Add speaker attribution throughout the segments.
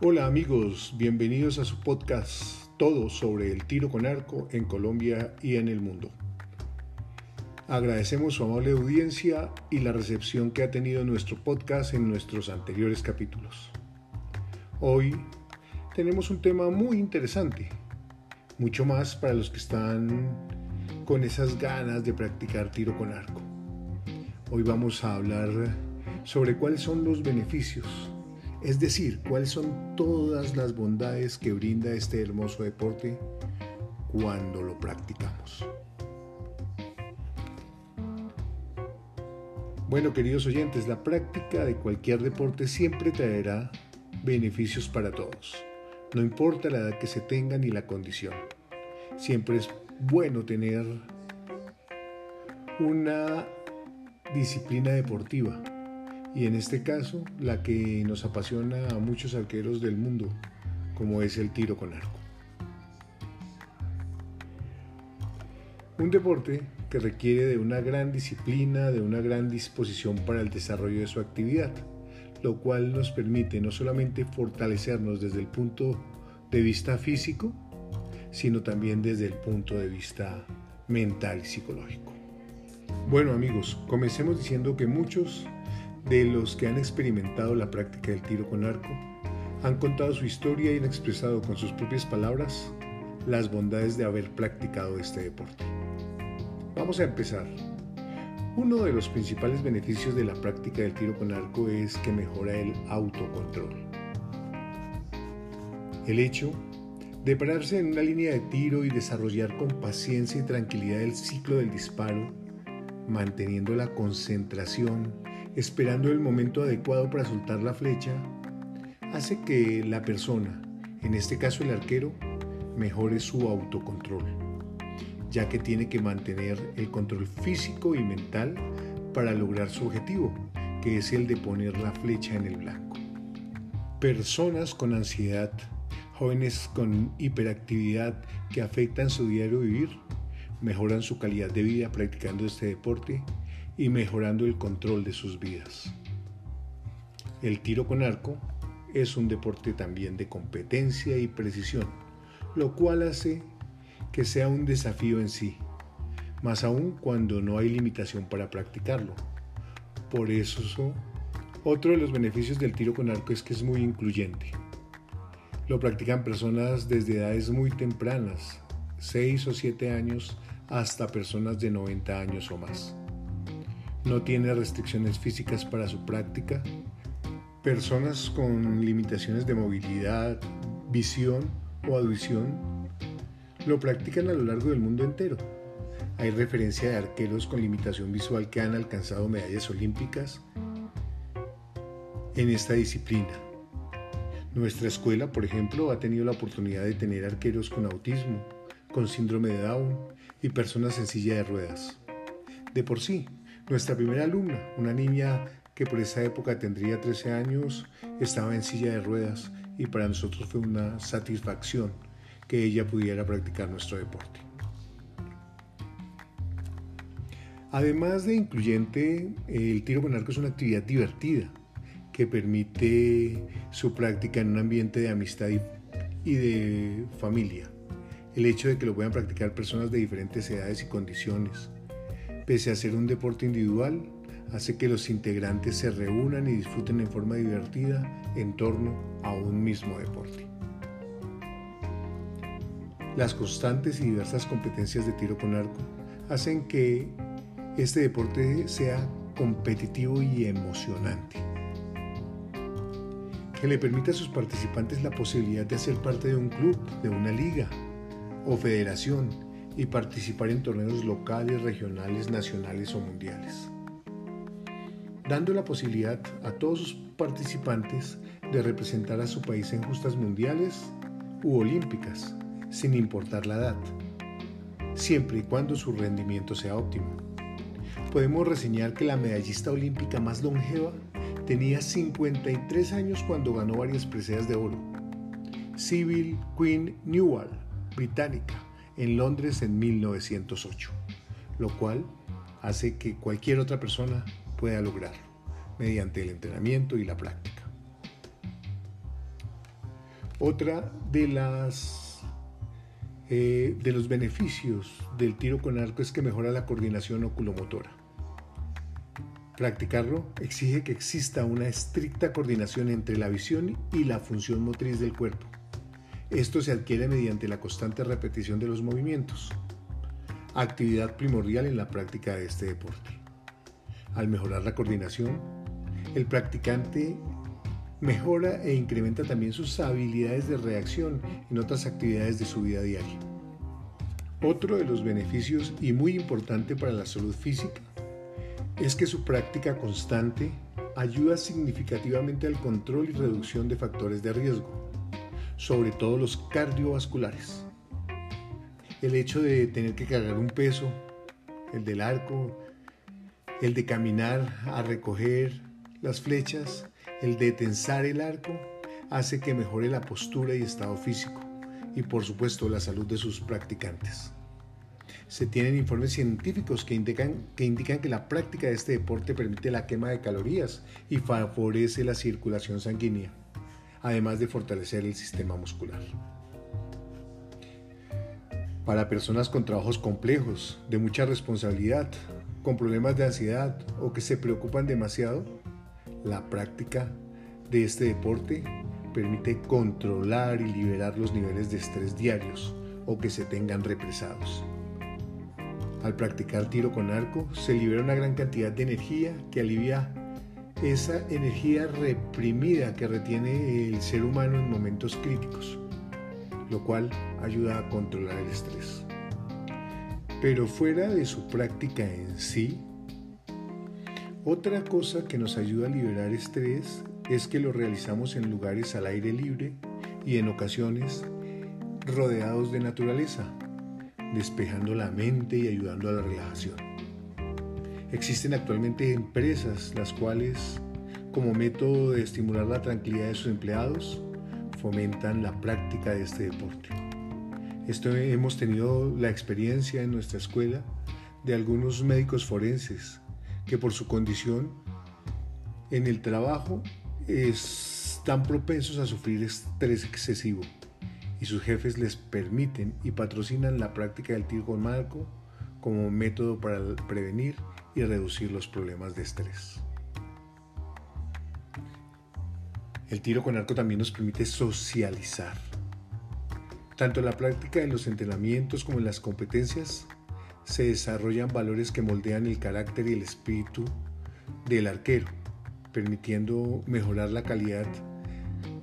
Speaker 1: Hola amigos, bienvenidos a su podcast Todo sobre el tiro con arco en Colombia y en el mundo. Agradecemos su amable audiencia y la recepción que ha tenido nuestro podcast en nuestros anteriores capítulos. Hoy tenemos un tema muy interesante, mucho más para los que están con esas ganas de practicar tiro con arco. Hoy vamos a hablar sobre cuáles son los beneficios, es decir, cuáles son todas las bondades que brinda este hermoso deporte cuando lo practicamos. Bueno, queridos oyentes, la práctica de cualquier deporte siempre traerá beneficios para todos, no importa la edad que se tenga ni la condición. Siempre es bueno tener una disciplina deportiva y en este caso la que nos apasiona a muchos arqueros del mundo, como es el tiro con arco. Un deporte que requiere de una gran disciplina, de una gran disposición para el desarrollo de su actividad, lo cual nos permite no solamente fortalecernos desde el punto de vista físico, sino también desde el punto de vista mental y psicológico. Bueno amigos, comencemos diciendo que muchos de los que han experimentado la práctica del tiro con arco han contado su historia y han expresado con sus propias palabras las bondades de haber practicado este deporte. Vamos a empezar. Uno de los principales beneficios de la práctica del tiro con arco es que mejora el autocontrol. El hecho de pararse en una línea de tiro y desarrollar con paciencia y tranquilidad el ciclo del disparo, manteniendo la concentración, esperando el momento adecuado para soltar la flecha, hace que la persona, en este caso el arquero, mejore su autocontrol ya que tiene que mantener el control físico y mental para lograr su objetivo, que es el de poner la flecha en el blanco. Personas con ansiedad, jóvenes con hiperactividad que afectan su diario vivir, mejoran su calidad de vida practicando este deporte y mejorando el control de sus vidas. El tiro con arco es un deporte también de competencia y precisión, lo cual hace que sea un desafío en sí, más aún cuando no hay limitación para practicarlo. Por eso, otro de los beneficios del tiro con arco es que es muy incluyente. Lo practican personas desde edades muy tempranas, 6 o 7 años, hasta personas de 90 años o más. No tiene restricciones físicas para su práctica. Personas con limitaciones de movilidad, visión o audición lo practican a lo largo del mundo entero. Hay referencia de arqueros con limitación visual que han alcanzado medallas olímpicas en esta disciplina. Nuestra escuela, por ejemplo, ha tenido la oportunidad de tener arqueros con autismo, con síndrome de Down y personas en silla de ruedas. De por sí, nuestra primera alumna, una niña que por esa época tendría 13 años, estaba en silla de ruedas y para nosotros fue una satisfacción que ella pudiera practicar nuestro deporte. Además de incluyente, el tiro con arco es una actividad divertida que permite su práctica en un ambiente de amistad y, de familia. El hecho de que lo puedan practicar personas de diferentes edades y condiciones, pese a ser un deporte individual, hace que los integrantes se reúnan y disfruten en forma divertida en torno a un mismo deporte. Las constantes y diversas competencias de tiro con arco hacen que este deporte sea competitivo y emocionante, que le permita a sus participantes la posibilidad de ser parte de un club, de una liga o federación y participar en torneos locales, regionales, nacionales o mundiales, dando la posibilidad a todos sus participantes de representar a su país en justas mundiales u olímpicas sin importar la edad, siempre y cuando su rendimiento sea óptimo. Podemos reseñar que la medallista olímpica más longeva tenía 53 años cuando ganó varias preseas de oro. Sybil Queen Newell, británica, en Londres en 1908, lo cual hace que cualquier otra persona pueda lograrlo mediante el entrenamiento y la práctica. Otra de las eh, de los beneficios del tiro con arco es que mejora la coordinación oculomotora. Practicarlo exige que exista una estricta coordinación entre la visión y la función motriz del cuerpo. Esto se adquiere mediante la constante repetición de los movimientos, actividad primordial en la práctica de este deporte. Al mejorar la coordinación, el practicante mejora e incrementa también sus habilidades de reacción en otras actividades de su vida diaria. Otro de los beneficios y muy importante para la salud física es que su práctica constante ayuda significativamente al control y reducción de factores de riesgo, sobre todo los cardiovasculares. El hecho de tener que cargar un peso, el del arco, el de caminar a recoger las flechas, el de tensar el arco, hace que mejore la postura y estado físico y por supuesto la salud de sus practicantes se tienen informes científicos que indican, que la práctica de este deporte permite la quema de calorías y favorece la circulación sanguínea, además de fortalecer el sistema muscular. Para personas con trabajos complejos, de mucha responsabilidad, con problemas de ansiedad o que se preocupan demasiado, la práctica de este deporte permite controlar y liberar los niveles de estrés diarios o que se tengan represados. Al practicar tiro con arco se libera una gran cantidad de energía que alivia esa energía reprimida que retiene el ser humano en momentos críticos, lo cual ayuda a controlar el estrés. Pero fuera de su práctica en sí, otra cosa que nos ayuda a liberar estrés es que lo realizamos en lugares al aire libre y en ocasiones rodeados de naturaleza, despejando la mente y ayudando a la relajación. Existen actualmente empresas las cuales, como método de estimular la tranquilidad de sus empleados, fomentan la práctica de este deporte. Esto hemos tenido la experiencia en nuestra escuela de algunos médicos forenses que por su condición en el trabajo están propensos a sufrir estrés excesivo y sus jefes les permiten y patrocinan la práctica del tiro con marco como método para prevenir y reducir los problemas de estrés. El tiro con arco también nos permite socializar. Tanto en la práctica de los entrenamientos como en las competencias se desarrollan valores que moldean el carácter y el espíritu del arquero, permitiendo mejorar la calidad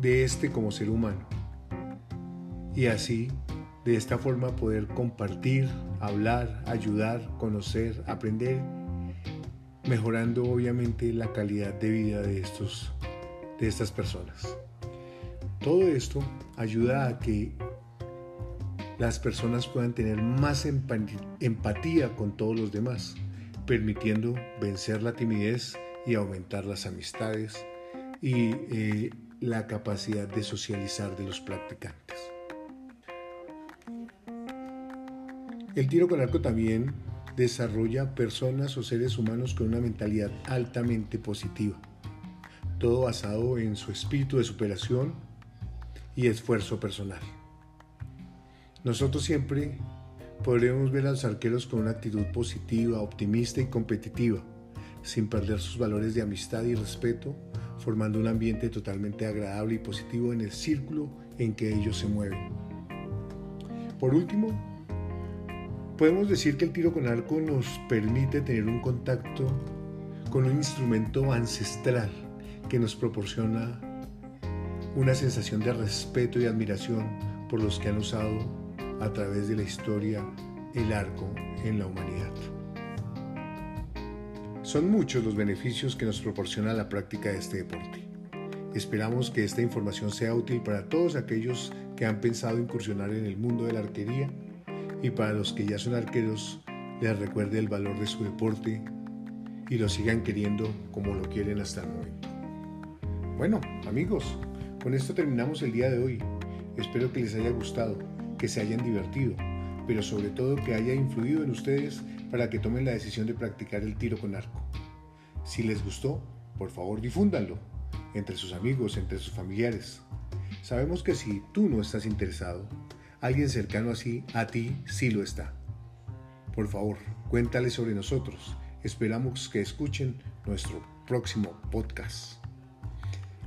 Speaker 1: de este como ser humano y así de esta forma poder compartir, hablar, ayudar, conocer, aprender, mejorando obviamente la calidad de vida de, estos, de estas personas. Todo esto ayuda a que las personas puedan tener más empatía con todos los demás, permitiendo vencer la timidez y aumentar las amistades y eh, la capacidad de socializar de los practicantes. El tiro con arco también desarrolla personas o seres humanos con una mentalidad altamente positiva, todo basado en su espíritu de superación y esfuerzo personal. Nosotros siempre podremos ver a los arqueros con una actitud positiva, optimista y competitiva, sin perder sus valores de amistad y respeto, formando un ambiente totalmente agradable y positivo en el círculo en que ellos se mueven. Por último, Podemos decir que el tiro con arco nos permite tener un contacto con un instrumento ancestral que nos proporciona una sensación de respeto y admiración por los que han usado a través de la historia el arco en la humanidad. Son muchos los beneficios que nos proporciona la práctica de este deporte. Esperamos que esta información sea útil para todos aquellos que han pensado incursionar en el mundo de la arquería y para los que ya son arqueros les recuerde el valor de su deporte y lo sigan queriendo como lo quieren hasta el momento. Bueno, amigos, con esto terminamos el día de hoy. Espero que les haya gustado, que se hayan divertido, pero sobre todo que haya influido en ustedes para que tomen la decisión de practicar el tiro con arco. Si les gustó, por favor difúndanlo entre sus amigos, entre sus familiares. Sabemos que si tú no estás interesado, alguien cercano así a ti sí lo está. Por favor, cuéntale sobre nosotros. Esperamos que escuchen nuestro próximo podcast.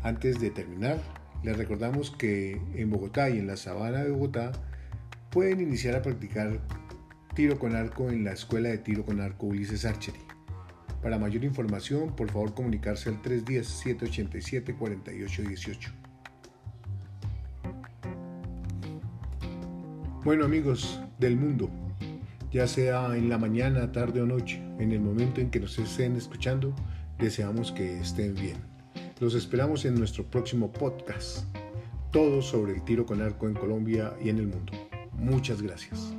Speaker 1: Antes de terminar, les recordamos que en Bogotá y en la sabana de Bogotá pueden iniciar a practicar tiro con arco en la Escuela de Tiro con Arco Ulises Archery. Para mayor información, por favor comunicarse al 310-787-4818. Bueno amigos del mundo, ya sea en la mañana, tarde o noche, en el momento en que nos estén escuchando, deseamos que estén bien. Los esperamos en nuestro próximo podcast, todo sobre el tiro con arco en Colombia y en el mundo. Muchas gracias.